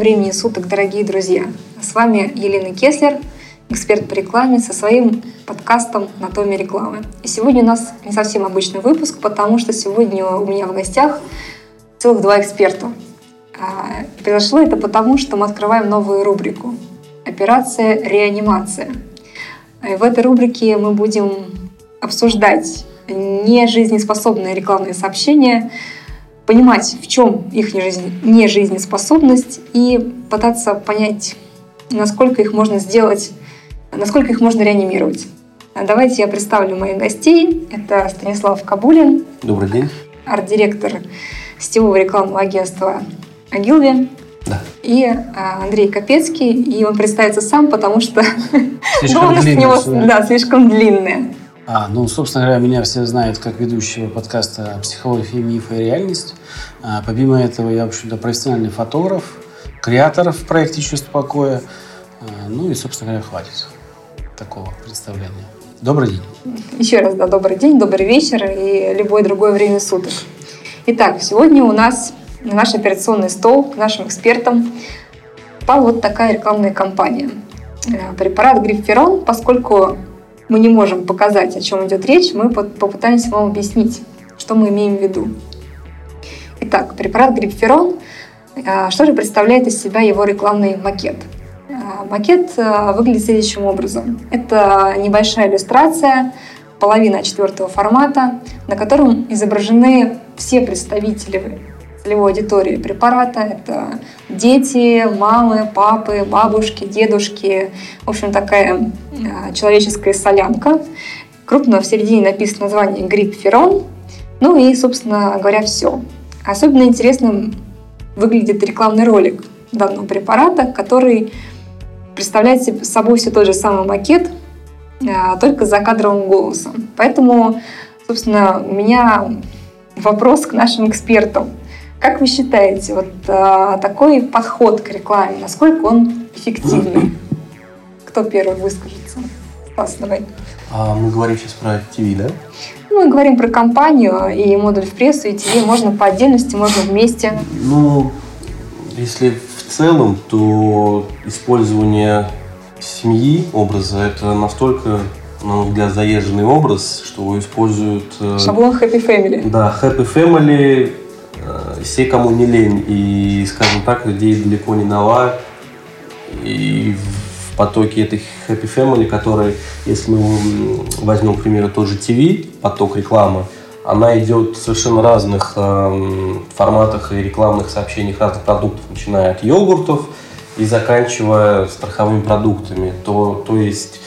Времени суток, дорогие друзья! С вами Елена Кеслер, эксперт по рекламе, со своим подкастом «Анатомия рекламы». И сегодня у нас не совсем обычный выпуск, потому что сегодня у меня в гостях целых два эксперта. А, произошло это потому, что мы открываем новую рубрику «Операция реанимация». И в этой рубрике мы будем обсуждать нежизнеспособные рекламные сообщения, понимать, в чем их нежизнеспособность и пытаться понять, насколько их можно сделать, насколько их можно реанимировать. Давайте я представлю моих гостей. Это Станислав Кабулин. Добрый день. Арт-директор сетевого рекламного агентства Агилви. Да. И а, Андрей Капецкий, и он представится сам, потому что слишком должность него да, слишком длинная. А, ну, собственно говоря, меня все знают как ведущего подкаста «Психология, мифы и реальность». А, помимо этого, я, в общем-то, профессиональный фотограф, креатор в проекте «Чувство покоя». А, ну и, собственно говоря, хватит такого представления. Добрый день. Еще раз, да, добрый день, добрый вечер и любое другое время суток. Итак, сегодня у нас на наш операционный стол к нашим экспертам попала вот такая рекламная кампания. Э, препарат Грифферон, поскольку мы не можем показать, о чем идет речь, мы попытаемся вам объяснить, что мы имеем в виду. Итак, препарат Грипферон. А, что же представляет из себя его рекламный макет? А, макет а, выглядит следующим образом. Это небольшая иллюстрация, половина четвертого формата, на котором изображены все представители целевой аудитории препарата. Это дети, мамы, папы, бабушки, дедушки. В общем, такая а, человеческая солянка. Крупно в середине написано название грипп-ферон. Ну и, собственно говоря, все. Особенно интересным выглядит рекламный ролик данного препарата, который представляет собой все тот же самый макет, а, только за кадровым голосом. Поэтому, собственно, у меня вопрос к нашим экспертам. Как вы считаете, вот а, такой подход к рекламе, насколько он эффективный? Кто первый выскажется? Стас, давай. А мы говорим сейчас про ТВ, да? Мы говорим про компанию и модуль в прессу, и ТВ можно по отдельности, можно вместе. Ну, если в целом, то использование семьи, образа, это настолько, на мой взгляд, заезженный образ, что его используют... Э, Шаблон Happy Family. Да, Happy Family, все, кому не лень, и, скажем так, людей далеко не нова, и в потоке этой Happy Family, который, если мы возьмем, к примеру, тот же ТВ, поток рекламы, она идет в совершенно разных э, форматах и рекламных сообщениях разных продуктов, начиная от йогуртов и заканчивая страховыми продуктами. То, то есть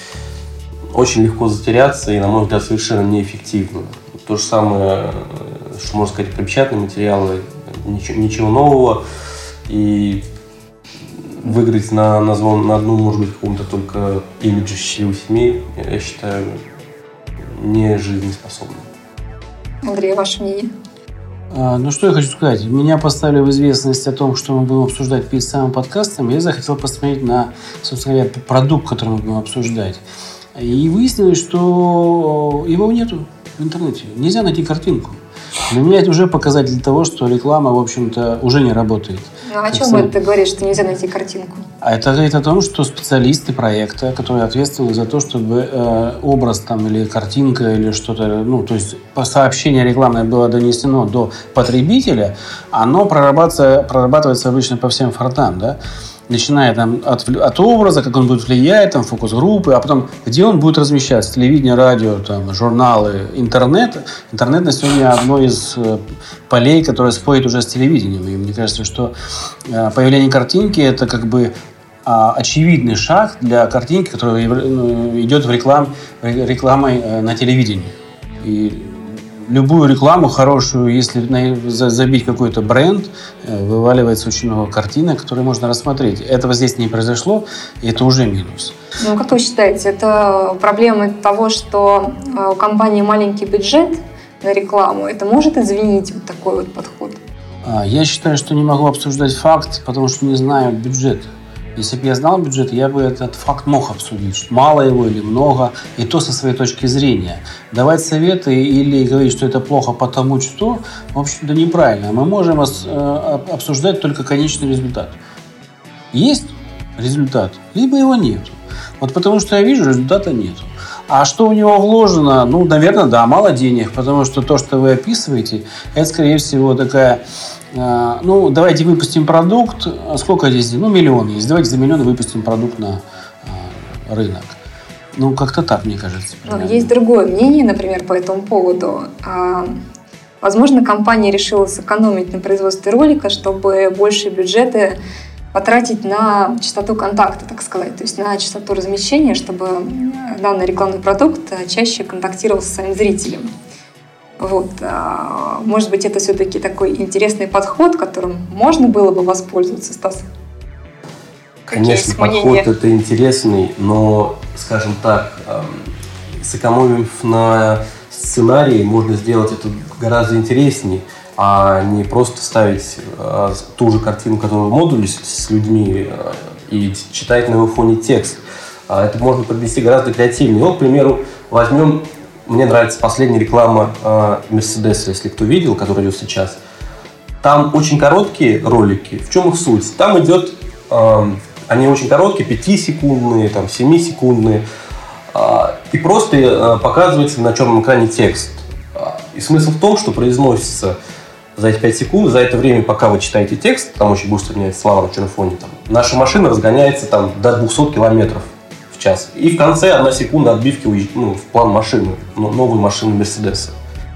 очень легко затеряться и, на мой взгляд, совершенно неэффективно. То же самое что можно сказать, про печатные материалы, ничего, ничего нового. И выиграть на, на, звон, на одну, может быть, каком-то только имидже счастливой семьи, я считаю, не жизнеспособным. Андрей, ваше мнение? А, ну, что я хочу сказать. Меня поставили в известность о том, что мы будем обсуждать перед самым подкастом. Я захотел посмотреть на, собственно говоря, продукт, который мы будем обсуждать. И выяснилось, что его нету в интернете. Нельзя найти картинку. Для меня это уже показатель того, что реклама, в общем-то, уже не работает. Ну, о чем это говорит, что нельзя найти картинку? А это говорит о том, что специалисты проекта, которые ответственны за то, чтобы э, образ там или картинка или что-то, ну, то есть сообщение рекламное было донесено до потребителя, оно прорабатывается, прорабатывается обычно по всем фронтам, да начиная там от, от образа, как он будет влиять, там, фокус-группы, а потом, где он будет размещаться, телевидение, радио, там, журналы, интернет. Интернет на сегодня одно из э, полей, которое спорит уже с телевидением. И мне кажется, что э, появление картинки – это как бы а, очевидный шаг для картинки, которая ну, идет в реклам, рекламой э, на телевидении. И любую рекламу хорошую, если забить какой-то бренд, э, вываливается очень много картинок, которые можно рассмотреть. Этого здесь не произошло, и это уже минус. Ну, как вы считаете, это проблема того, что э, у компании маленький бюджет на рекламу? Это может извинить вот такой вот подход? А, я считаю, что не могу обсуждать факт, потому что не знаю бюджет. Если бы я знал бюджет, я бы этот факт мог обсудить, мало его или много, и то со своей точки зрения. Давать советы или говорить, что это плохо потому что, в общем-то, неправильно. Мы можем э, обсуждать только конечный результат. есть результат, либо его нету. Вот потому что я вижу, результата нету. А что у него вложено? Ну, наверное, да, мало денег, потому что то, что вы описываете, это, скорее всего, такая ну, давайте выпустим продукт. Сколько здесь? Ну, миллион есть. Давайте за миллион выпустим продукт на э, рынок. Ну, как-то так, мне кажется. Ну, есть другое мнение, например, по этому поводу. А, возможно, компания решила сэкономить на производстве ролика, чтобы больше бюджеты потратить на частоту контакта, так сказать, то есть на частоту размещения, чтобы данный рекламный продукт чаще контактировал с своим зрителем. Вот. А, может быть, это все-таки такой интересный подход, которым можно было бы воспользоваться, Стас? Конечно, подход это интересный, но, скажем так, сэкономив на сценарии, можно сделать это гораздо интереснее а не просто ставить э, ту же картину, которую в модуле с, людьми э, и читать на его фоне текст. А это можно подвести гораздо креативнее. Вот, к примеру, возьмем, мне нравится последняя реклама э, Mercedes, если кто видел, которая идет сейчас. Там очень короткие ролики. В чем их суть? Там идет, э, они очень короткие, 5-секундные, там, 7-секундные. Э, и просто э, показывается на черном экране текст. И смысл в том, что произносится за эти 5 секунд, за это время, пока вы читаете текст, там очень быстро меняется слова на черном фоне, там, наша машина разгоняется там, до 200 километров час. И в конце одна секунда отбивки ну, в план машины, новой машины Мерседеса.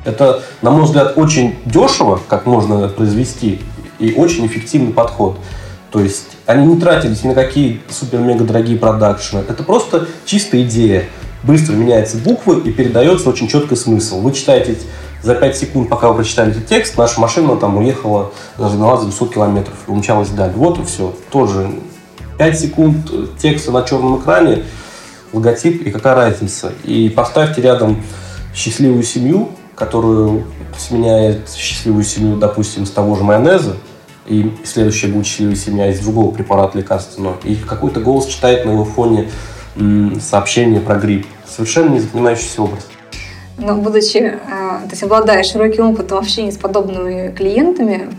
Это, на мой взгляд, очень дешево, как можно произвести, и очень эффективный подход. То есть они не тратились ни на какие супер-мега дорогие продакшены. Это просто чистая идея. Быстро меняются буквы и передается очень четкий смысл. Вы читаете за 5 секунд, пока вы прочитали этот текст, наша машина там уехала, разогналась за 200 километров и умчалась далее. Вот и все. Тоже 5 секунд текста на черном экране, логотип и какая разница. И поставьте рядом счастливую семью, которую сменяет счастливую семью, допустим, с того же майонеза, и следующая будет счастливая семья из другого препарата лекарственного, и какой-то голос читает на его фоне сообщение про грипп. Совершенно не запоминающийся образ но будучи, э, то есть обладая широким опытом общения с подобными клиентами,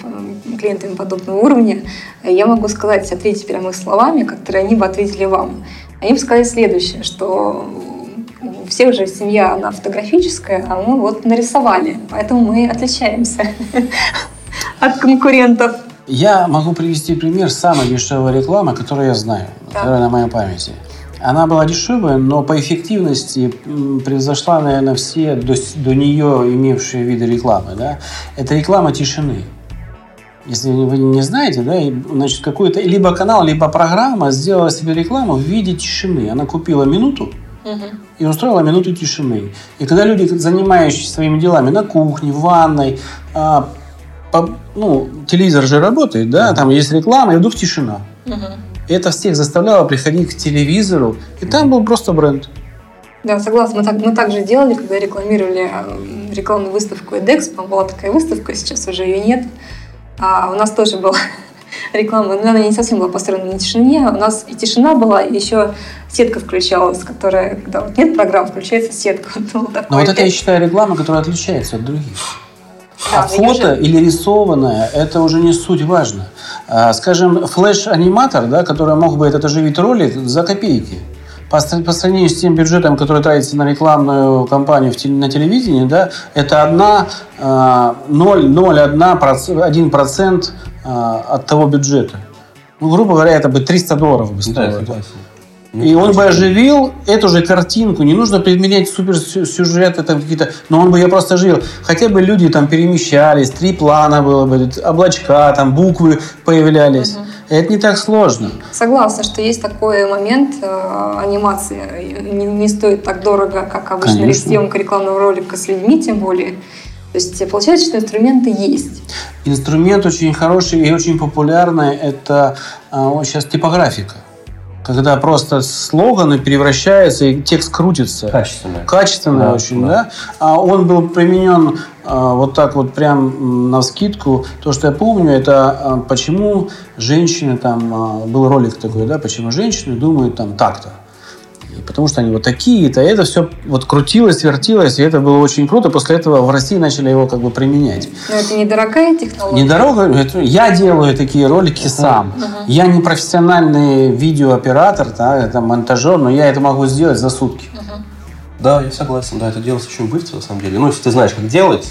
клиентами подобного уровня, я могу сказать, ответить прямо словами, которые они бы ответили вам. Они бы сказали следующее, что у всех же семья, она фотографическая, а мы вот нарисовали, поэтому мы отличаемся от конкурентов. Я могу привести пример самой дешевой рекламы, которую я знаю, которая на моей памяти. Она была дешевая, но по эффективности превзошла, наверное, все до, до нее имевшие виды рекламы. Да? Это реклама тишины. Если вы не знаете, да, значит, какой-то либо канал, либо программа сделала себе рекламу в виде тишины. Она купила минуту, и устроила минуту тишины. И когда люди, занимающиеся своими делами на кухне, в ванной, а, по, ну, телевизор же работает, да, там есть реклама, и вдруг тишина. Угу. И это всех заставляло приходить к телевизору, и там был просто бренд. Да, согласна. Мы так, мы также делали, когда рекламировали э, рекламную выставку EDEX. Была такая выставка, сейчас уже ее нет. А у нас тоже была реклама, но она не совсем была построена на тишине. У нас и тишина была, и еще сетка включалась, которая, когда вот нет программ, включается сетка. Вот но вот это, я считаю, реклама, которая отличается от других. Да, а фото уже... или рисованное, это уже не суть важно. А, скажем, флеш-аниматор, да, который мог бы этот оживить ролик за копейки. По, по сравнению с тем бюджетом, который тратится на рекламную кампанию в, на телевидении, да, это одна, 0,01% а, от того бюджета. Ну, грубо говоря, это бы 300 долларов бы стоило. Да, ну, и он бы оживил эту же картинку. Не нужно применять суперсюжеты там какие-то, но он бы ее просто оживил. Хотя бы люди там перемещались, три плана было бы, облачка, там буквы появлялись. Угу. Это не так сложно. Согласна, что есть такой момент э, анимации. Не, не стоит так дорого, как обычно съемка рекламного ролика с людьми, тем более. То есть получается, что инструменты есть. Инструмент очень хороший и очень популярный. Это э, сейчас типографика когда просто слоганы превращаются и текст крутится. Качественно. Качественно да, очень, да. да. А он был применен а, вот так вот прям на скидку. То, что я помню, это а, почему женщины там, а, был ролик такой, да, почему женщины думают там так-то. И потому что они вот такие-то. И это все вот крутилось, вертилось, и это было очень круто. После этого в России начали его как бы применять. Но это недорогая технология? Недорого. Я делаю такие ролики uh-huh. сам. Uh-huh. Я не профессиональный видеооператор, да, это монтажер, но я это могу сделать за сутки. Uh-huh. Да, я согласен. Да, это делается очень быстро, на самом деле. Ну, если ты знаешь, как делать,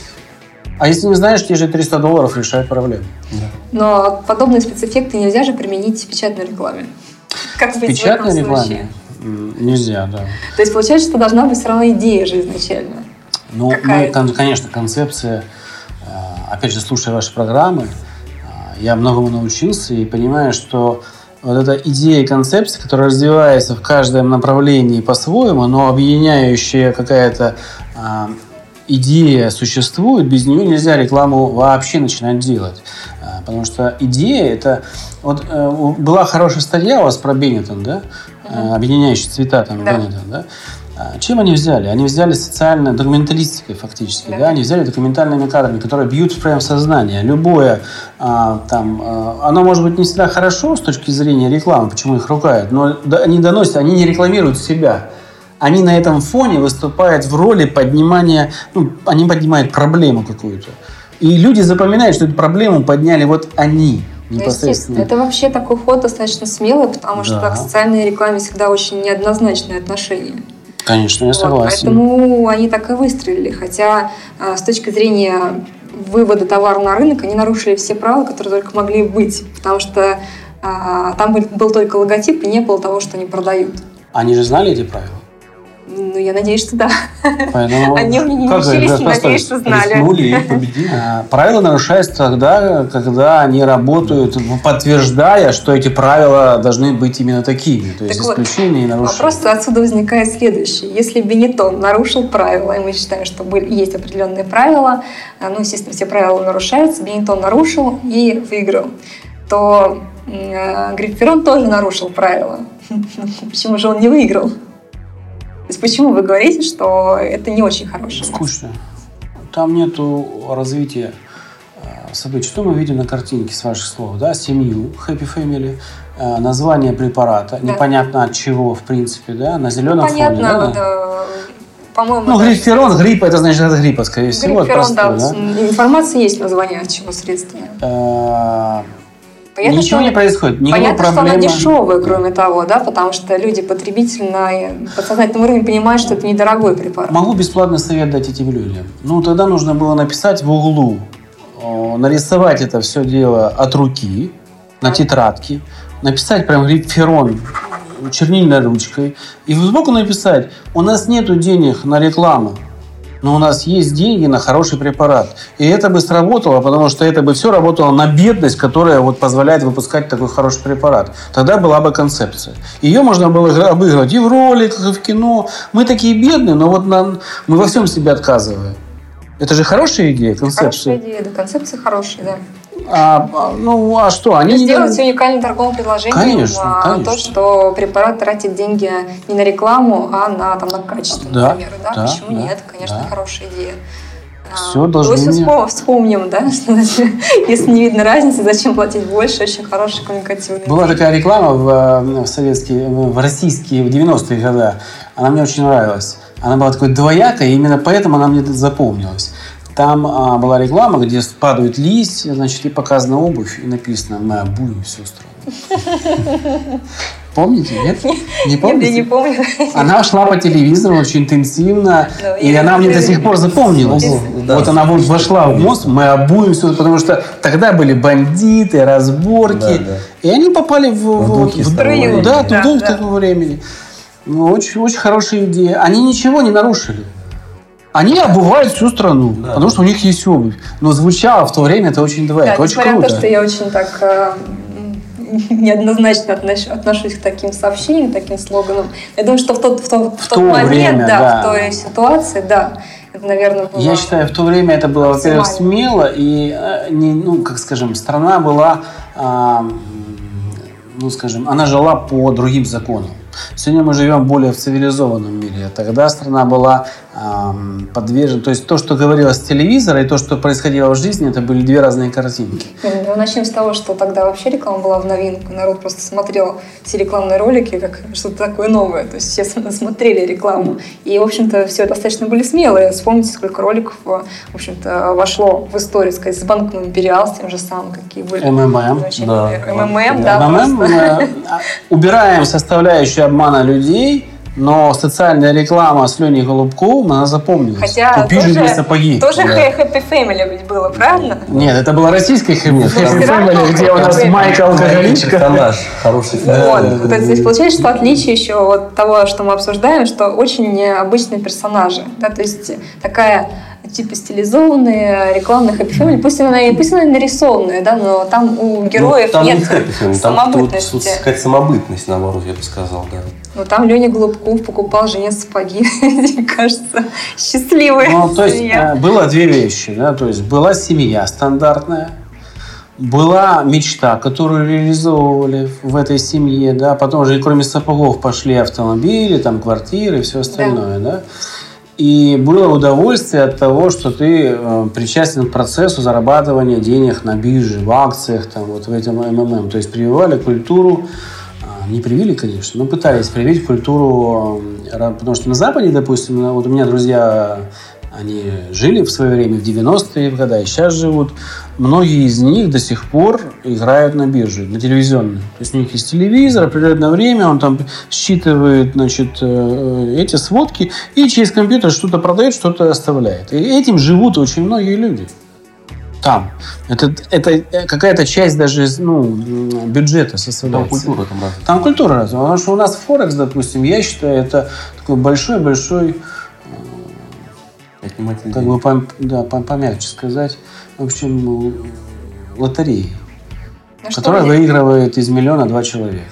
а если не знаешь, те же 300 долларов решают проблему. Да. Но подобные спецэффекты нельзя же применить в печатной рекламе. Как в печатной рекламе? Случае? Нельзя, да. То есть получается, что должна быть все равно идея же изначально. Ну, мы, конечно, концепция, э, опять же, слушая ваши программы, э, я многому научился и понимаю, что вот эта идея и концепция, которая развивается в каждом направлении по-своему, но объединяющая какая-то э, идея существует, без нее нельзя рекламу вообще начинать делать. Потому что идея это... Вот была хорошая статья у вас про Беннетон, да? Uh-huh. Объединяющие цвета там да. Беннетон, да? А, чем они взяли? Они взяли социально документалистикой фактически, да. да? Они взяли документальными кадрами, которые бьют в сознание. Любое а, там, а, оно может быть не всегда хорошо с точки зрения рекламы, почему их ругают, но они доносят, они не рекламируют себя они на этом фоне выступают в роли поднимания, ну, они поднимают проблему какую-то. И люди запоминают, что эту проблему подняли вот они. Естественно. Это вообще такой ход достаточно смелый, потому да. что к социальной рекламе всегда очень неоднозначное отношение. Конечно, я согласен. поэтому они так и выстрелили. Хотя а, с точки зрения вывода товара на рынок они нарушили все правила, которые только могли быть. Потому что а, там был, был только логотип и не было того, что они продают. Они же знали эти правила? Ну, я надеюсь, что да. Поэтому, Они у меня не учились, надеюсь, что знали. и победили. А, правила нарушаются тогда, когда они работают, подтверждая, что эти правила должны быть именно такими. То есть так исключения вот, и нарушения. Вопрос отсюда возникает следующий. Если Бенетон нарушил правила, и мы считаем, что были, есть определенные правила, а, ну, естественно, все правила нарушаются, Бенетон нарушил и выиграл, то э, Грифферон тоже нарушил правила. Почему же он не выиграл? То есть почему вы говорите, что это не очень хорошее? Скучно. Там нету развития э, событий. Что мы видим на картинке с ваших слов? Да, семью, happy family, э, название препарата, да. непонятно от чего, в принципе, да, на зеленом ну, понятно, фоне. Вот, да? по-моему... Ну, гриферон, грипп, это значит от гриппа, скорее всего. Гриферон, да, да. Информация есть название от чего средства. Э, Понятно, Ничего не происходит, никакой Понятно, проблемы. что она дешевая, кроме того, да, потому что люди потребитель на подсознательном уровне понимают, что это недорогой препарат. Могу бесплатный совет дать этим людям. Ну, тогда нужно было написать в углу, нарисовать это все дело от руки, на тетрадке, написать прям риферон чернильной ручкой и сбоку написать, у нас нету денег на рекламу, но у нас есть деньги на хороший препарат. И это бы сработало, потому что это бы все работало на бедность, которая вот позволяет выпускать такой хороший препарат. Тогда была бы концепция. Ее можно было обыгрывать и в роликах, и в кино. Мы такие бедные, но вот нам, мы во всем себе отказываем. Это же хорошая идея, концепция. Хорошая идея, да, концепция хорошая, да. А, ну, а что? Они сделать не... уникальным торговым предложением. Конечно, конечно. То, что препарат тратит деньги не на рекламу, а на, там, на качество, да, например. Да? Да, Почему да, нет? Конечно, да. хорошая идея. Все а, должны... Давайте вспомним, да, что если не видно разницы, зачем платить больше, очень хороший коммуникативный. Была такая реклама в, э, в советские, в российские, в 90-е годы. Она мне очень нравилась. Она была такой двоякой, и именно поэтому она мне запомнилась. Там а, была реклама, где падают листья, значит, и показана обувь, и написано «Мы обуем всю страну». Помните, нет? Не помните? Нет, я не помню. Она шла по телевизору очень интенсивно, Но ну, и она мне до сих пор запомнилась. Да. Вот она вот вошла в мост, мы обуем все, потому что тогда были бандиты, разборки, да, да. и они попали в, в, в, в да, туда да, в да. такого времени. Ну, очень, очень хорошая идея. Они ничего не нарушили. Они обувают всю страну, да. потому что у них есть обувь. Но звучало в то время это очень двояко, да, очень круто. то, что я очень так э, неоднозначно отнош, отношусь к таким сообщениям, таким слоганам. Я думаю, что в тот, в тот, в в тот момент, время, да, да, в той ситуации, да, это, наверное, было Я считаю, в то время это было, во-первых, смело, и, э, не, ну, как скажем, страна была, э, ну, скажем, она жила по другим законам. Сегодня мы живем более в цивилизованном мире. Тогда страна была подвержен. То есть то, что говорилось с телевизора, и то, что происходило в жизни, это были две разные картинки. Ну, начнем с того, что тогда вообще реклама была в новинку. Народ просто смотрел все рекламные ролики как что-то такое новое. То есть все смотрели рекламу. И, в общем-то, все достаточно были смелые. Вспомните, сколько роликов, в общем-то, вошло в историю, сказать, с банком Империал, с тем же самым, какие были. МММ. Да. МММ, да. МММ. Убираем составляющую обмана людей – но социальная реклама с Леней Голубковым, она запомнилась. Хотя Купили тоже, мне сапоги. Тоже да. Happy Family ведь было, правильно? Нет, это была российская Happy, Happy Family, где у нас Майка алкоголичка. Это наш хороший фильм. Вот. То есть здесь получается, что отличие еще от того, что мы обсуждаем, что очень необычные персонажи. Да? То есть такая типа стилизованные рекламные хэппи фэмили. Пусть она, пусть она нарисованная, да, но там у ну, героев ну, там нет не самобытности. Там какая-то самобытность, наоборот, я бы сказал, да. Ну, там Леня Голубков покупал жене сапоги, мне кажется, счастливый. Ну, то есть, семья. Э, было две вещи, да, то есть, была семья стандартная, была мечта, которую реализовывали в этой семье, да, потом же кроме сапогов пошли автомобили, там квартиры и все остальное, да. да? И было удовольствие от того, что ты э, причастен к процессу зарабатывания денег на бирже, в акциях, там, вот в этом МММ. То есть прививали культуру, не привили, конечно, но пытались привить культуру, э, потому что на Западе, допустим, вот у меня друзья они жили в свое время, в 90-е годы, и сейчас живут. Многие из них до сих пор играют на бирже, на телевизионной. То есть у них есть телевизор, определенное время, он там считывает значит, э, эти сводки и через компьютер что-то продает, что-то оставляет. И этим живут очень многие люди. Там. Это, это какая-то часть даже ну, бюджета составляется. Там культура там разная. Там культура разная. Потому что у нас Форекс, допустим, я считаю, это такой большой-большой Отниматель как бы пом, да, пом, помягче сказать. В общем, лотереи, ну, которая выигрывает из миллиона два человека.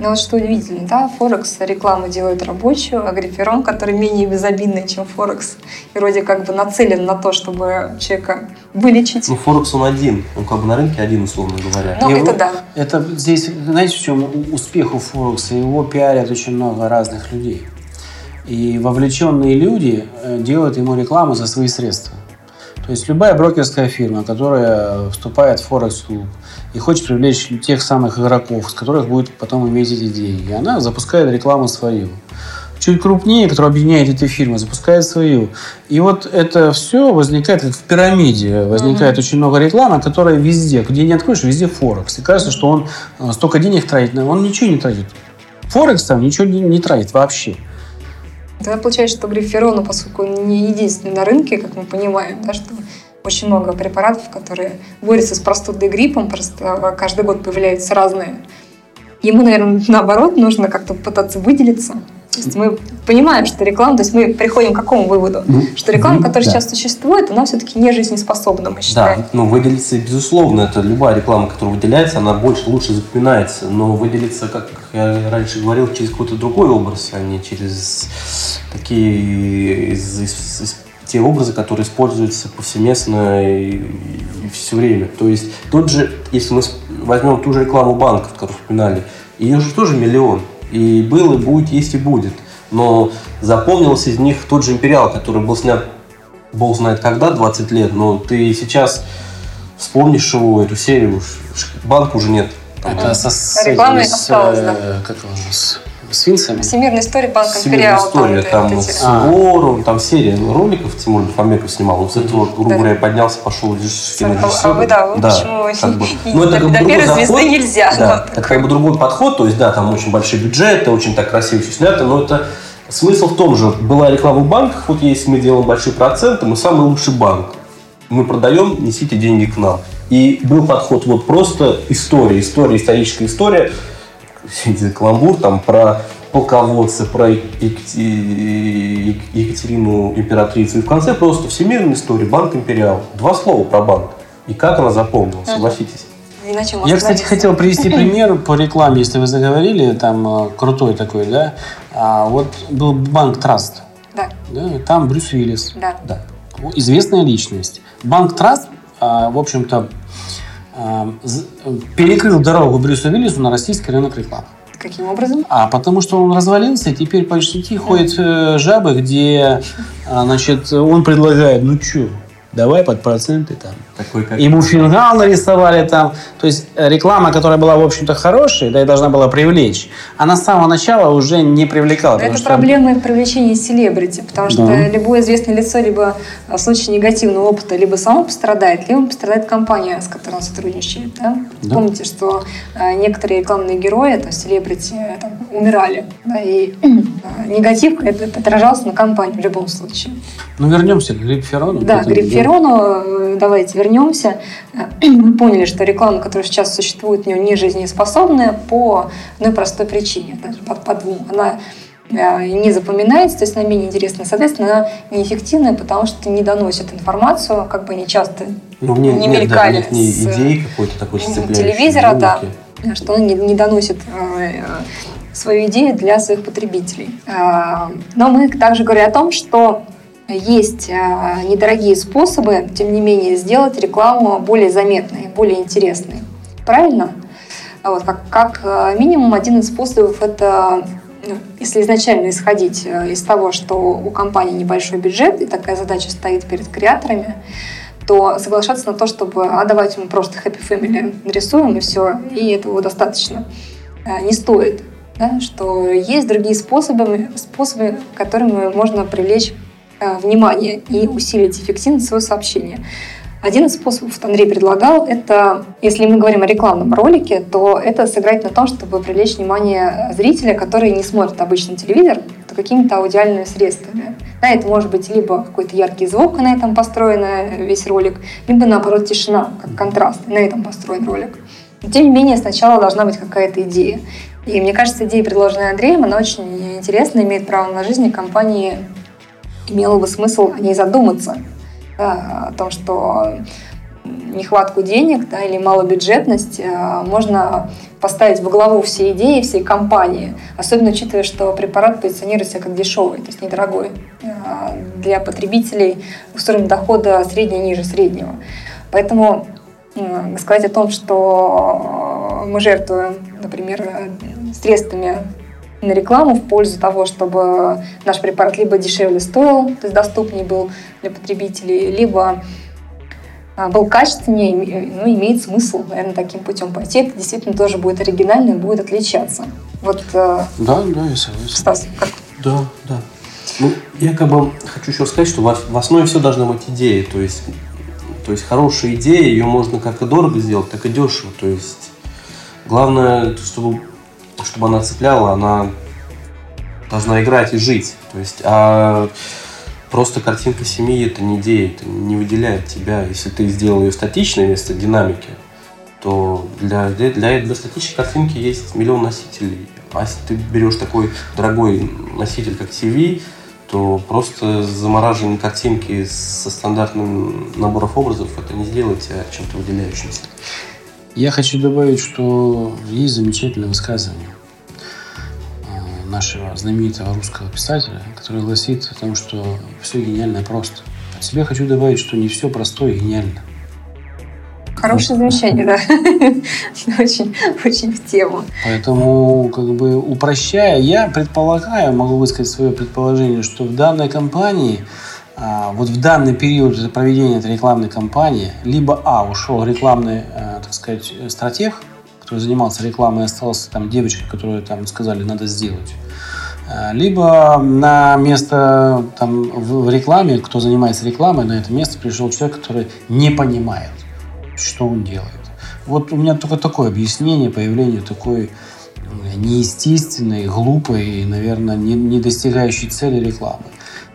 Ну вот что удивительно, да, Форекс рекламу делает рабочую, а Гриферон, который менее безобидный, чем Форекс, и вроде как бы нацелен на то, чтобы человека вылечить. Ну, Форекс он один, он как бы на рынке один, условно говоря. Ну, это да. Это здесь, знаете, в чем успех у Форекса? Его пиарят очень много разных людей. И вовлеченные люди э, делают ему рекламу за свои средства. То есть любая брокерская фирма, которая вступает в Форекс-клуб и хочет привлечь тех самых игроков, с которых будет потом иметь эти деньги, она запускает рекламу свою. Чуть крупнее, которая объединяет эти фирмы, запускает свою. И вот это все возникает как в пирамиде. Возникает mm-hmm. очень много рекламы, которая везде, где не откроешь, везде Форекс. И кажется, что он э, столько денег тратит, он ничего не тратит. Форекс там ничего не, не тратит вообще. Тогда получается, что гриферон, поскольку не единственный на рынке, как мы понимаем, да, что очень много препаратов, которые борются с простудой и гриппом, просто каждый год появляются разные. Ему, наверное, наоборот, нужно как-то пытаться выделиться. То есть мы понимаем, что реклама, то есть мы приходим к какому выводу? Mm-hmm. Что реклама, которая да. сейчас существует, она все-таки не жизнеспособна, мы считаем. Да, ну выделиться, безусловно, это любая реклама, которая выделяется, она больше, лучше запоминается, но выделиться, как я раньше говорил, через какой-то другой образ, а не через такие из, из, из, те образы, которые используются повсеместно и, и все время. То есть тот же, если мы возьмем ту же рекламу банков, которую вспоминали, ее же тоже миллион. И был, и будет, есть и будет. Но запомнился из них тот же «Империал», который был снят, бог знает когда, 20 лет. Но ты сейчас вспомнишь его, эту серию, банка уже нет. Это со, с, Реклама с, осталась, да. Как он, с с Винсами? Всемирная история банка Империал. история, там, там с Вором, там серия роликов Тимур Фомеков снимал. Он с этого, грубо говоря, поднялся, пошел кинорежиссер. А вы, да, вы да, почему как бы. Ну, это как до первой звезды нельзя. Да, это как бы другой подход, то есть, да, там очень большие бюджеты, очень так красиво все снято, но это смысл в том же, была реклама в банках, вот если мы делаем большие проценты, мы самый лучший банк. Мы продаем, несите деньги к нам. И был подход вот просто история, история, историческая история, каламбур там про полководца, про Екатерину императрицу. И в конце просто всемирная история, банк Империал. Два слова про банк. И как она запомнила, согласитесь. Иначе Я, кстати, хотел привести пример по рекламе, если вы заговорили, там э, крутой такой, да. А, вот был банк Траст. Да. да. Там Брюс Уиллис. Да. да. Известная личность. Банк Траст, а, в общем-то, перекрыл дорогу Брюсу Уиллису на российский рынок рекламы. Каким образом? А потому что он развалился, и теперь по сети ходят э, жабы, где а, значит, он предлагает, ну что, давай под проценты там. Такой, как... Ему фингал нарисовали там. То есть э, реклама, которая была, в общем-то, хорошей, да и должна была привлечь, она с самого начала уже не привлекала. Это что... проблема привлечения селебрити, потому что да. любое известное лицо либо в случае негативного опыта либо само пострадает, либо пострадает компания, с которой он сотрудничает. Да? Да. Помните, что э, некоторые рекламные герои, то есть селебрити, э, там, умирали. Да, и э, негатив это отражался на компании в любом случае. Ну, вернемся к Грипферону. Да, к Грипферону давайте вернемся. Мы поняли, что реклама, которая сейчас существует, не, не жизнеспособная по одной простой причине, даже по, по двум. Она э, не запоминается, то есть она менее интересная. Соответственно, она неэффективная, потому что не доносит информацию, как бы они часто ну, мне, не нет, мелькали да, нет, с идеи какой-то такой телевизора, да, что он не, не доносит э, свою идею для своих потребителей. Э, но мы также говорим о том, что есть а, недорогие способы, тем не менее, сделать рекламу более заметной, более интересной. Правильно? А вот как, как а, минимум один из способов это ну, если изначально исходить из того, что у компании небольшой бюджет, и такая задача стоит перед креаторами, то соглашаться на то, чтобы а давайте мы просто Happy Family нарисуем и все, и этого достаточно. Не стоит. Да? Что есть другие способы, способы, которыми можно привлечь внимание и усилить эффективность своего сообщения. Один из способов, Андрей предлагал, это, если мы говорим о рекламном ролике, то это сыграть на том, чтобы привлечь внимание зрителя, который не смотрит обычный телевизор, то какими-то аудиальными средствами. Да, это может быть либо какой-то яркий звук, на этом построен весь ролик, либо наоборот тишина, как контраст, на этом построен ролик. Но, тем не менее, сначала должна быть какая-то идея. И мне кажется, идея, предложенная Андреем, она очень интересная, имеет право на жизнь, и компании имело бы смысл о ней задуматься, да, о том, что нехватку денег да, или малобюджетность э, можно поставить во главу всей идеи, всей компании, особенно учитывая, что препарат позиционирует себя как дешевый, то есть недорогой э, для потребителей с уровнем дохода средний ниже среднего. Поэтому э, сказать о том, что мы жертвуем, например, средствами на рекламу в пользу того, чтобы наш препарат либо дешевле стоил, то есть доступнее был для потребителей, либо а, был качественнее, ну, имеет смысл, наверное, таким путем пойти. Это действительно тоже будет оригинально и будет отличаться. Вот, э, да, да, я согласен. Стас, как? Да, да. Ну, я как бы хочу еще сказать, что в основе все должна быть идея. То есть, то есть хорошая идея, ее можно как и дорого сделать, так и дешево. То есть главное, чтобы чтобы она цепляла, она должна играть и жить. То есть, а просто картинка семьи это не идея, это не выделяет тебя. Если ты сделал ее статичной вместо динамики, то для, для, для статичной картинки есть миллион носителей. А если ты берешь такой дорогой носитель, как CV, то просто замораживание картинки со стандартным набором образов это не сделает тебя чем-то выделяющимся. Я хочу добавить, что есть замечательное высказывание э, нашего знаменитого русского писателя, который гласит о том, что все гениальное просто. От себя хочу добавить, что не все простое и гениально. Хорошее замечание, да. Очень, очень в тему. Поэтому, как бы упрощая, я предполагаю, могу высказать свое предположение, что в данной компании вот в данный период проведения этой рекламной кампании либо А, ушел рекламный, э, так сказать, стратег, который занимался рекламой, и остался там девочкой, которую там сказали, надо сделать. Э, либо на место там, в рекламе, кто занимается рекламой, на это место пришел человек, который не понимает, что он делает. Вот у меня только такое объяснение появления такой неестественной, глупой и, наверное, не, не достигающей цели рекламы.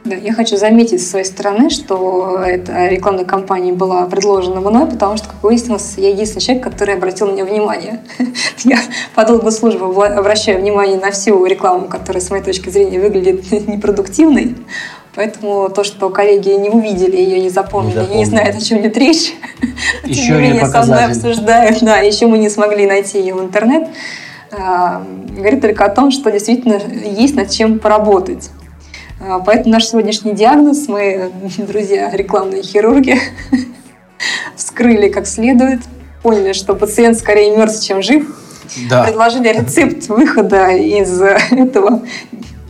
Да, я хочу заметить с своей стороны, что эта рекламная кампания была предложена мной, потому что, как выяснилось, я единственный человек, который обратил на нее внимание. Я по долгу службы обращаю внимание на всю рекламу, которая, с моей точки зрения, выглядит непродуктивной. Поэтому то, что коллеги не увидели ее, не запомнили, не, не знают, о чем идет речь, еще тем не менее со мной обсуждают, да, еще мы не смогли найти ее в интернет, а, говорит только о том, что действительно есть над чем поработать. А, поэтому наш сегодняшний диагноз, мы, друзья, рекламные хирурги, вскрыли как следует, поняли, что пациент скорее мертв, чем жив. да. предложили рецепт выхода из этого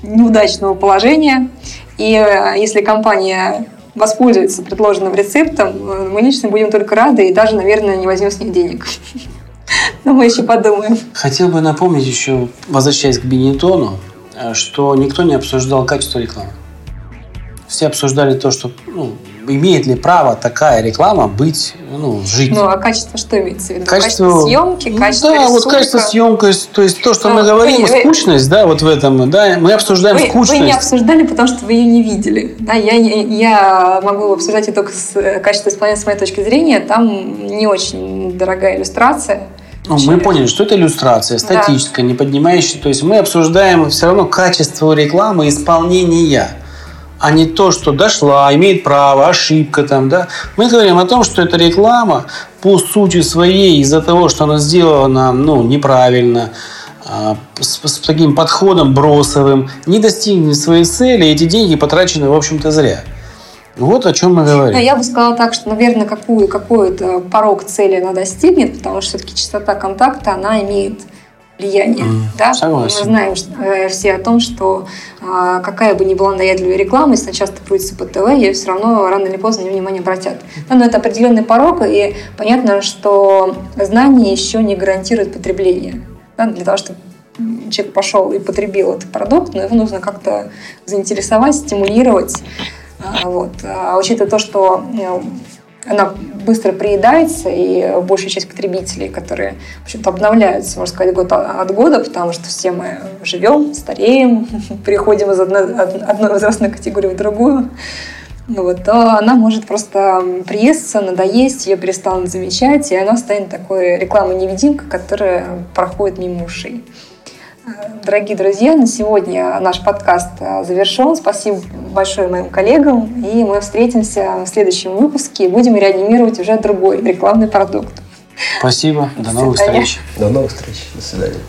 неудачного положения. И э, если компания воспользуется предложенным рецептом, э, мы лично будем только рады и даже, наверное, не возьмем с них денег. Но мы еще подумаем. Хотел бы напомнить еще, возвращаясь к Бенетону, что никто не обсуждал качество рекламы. Все обсуждали то, что ну, имеет ли право такая реклама быть, ну, жить. Ну, а качество что имеется в виду? Качество, качество съемки, качество Да, рисунка. вот качество съемки, то есть то, что ну, мы говорим, вы, скучность, да, вот в этом, да, мы обсуждаем вы, скучность. Вы не обсуждали, потому что вы ее не видели. Да, я, я могу обсуждать это только с э, качеством исполнения с моей точки зрения. Там не очень дорогая иллюстрация. Ну, мы поняли, что это иллюстрация, статическая, да. не поднимающая. То есть мы обсуждаем все равно качество рекламы исполнения а не то, что дошла, имеет право, ошибка там, да. Мы говорим о том, что эта реклама по сути своей из-за того, что она сделана ну, неправильно, а, с, с таким подходом бросовым, не достигнет своей цели, и эти деньги потрачены, в общем-то, зря. Вот о чем мы говорим. Я бы сказала так, что, наверное, какую, какой-то порог цели она достигнет, потому что все-таки частота контакта, она имеет влияние. Mm, да? согласен. Мы знаем э, все о том, что э, какая бы ни была наядливая реклама, если она часто крутится по ТВ, ей все равно рано или поздно на внимание обратят. Да, но это определенный порог, и понятно, что знание еще не гарантирует потребление. Да? Для того, чтобы человек пошел и потребил этот продукт, но его нужно как-то заинтересовать, стимулировать. Вот. А учитывая то, что э, она быстро приедается, и большая часть потребителей, которые в общем-то, обновляются, можно сказать, год от года, потому что все мы живем, стареем, переходим из одной, возрастной категории в другую, вот, то она может просто приесться, надоесть, ее перестанут замечать, и она станет такой рекламой-невидимкой, которая проходит мимо ушей. Дорогие друзья, на сегодня наш подкаст э, завершен. Спасибо большое моим коллегам. И мы встретимся в следующем выпуске и будем реанимировать уже другой рекламный продукт. Спасибо. До, До новых встреч. До новых встреч. До свидания.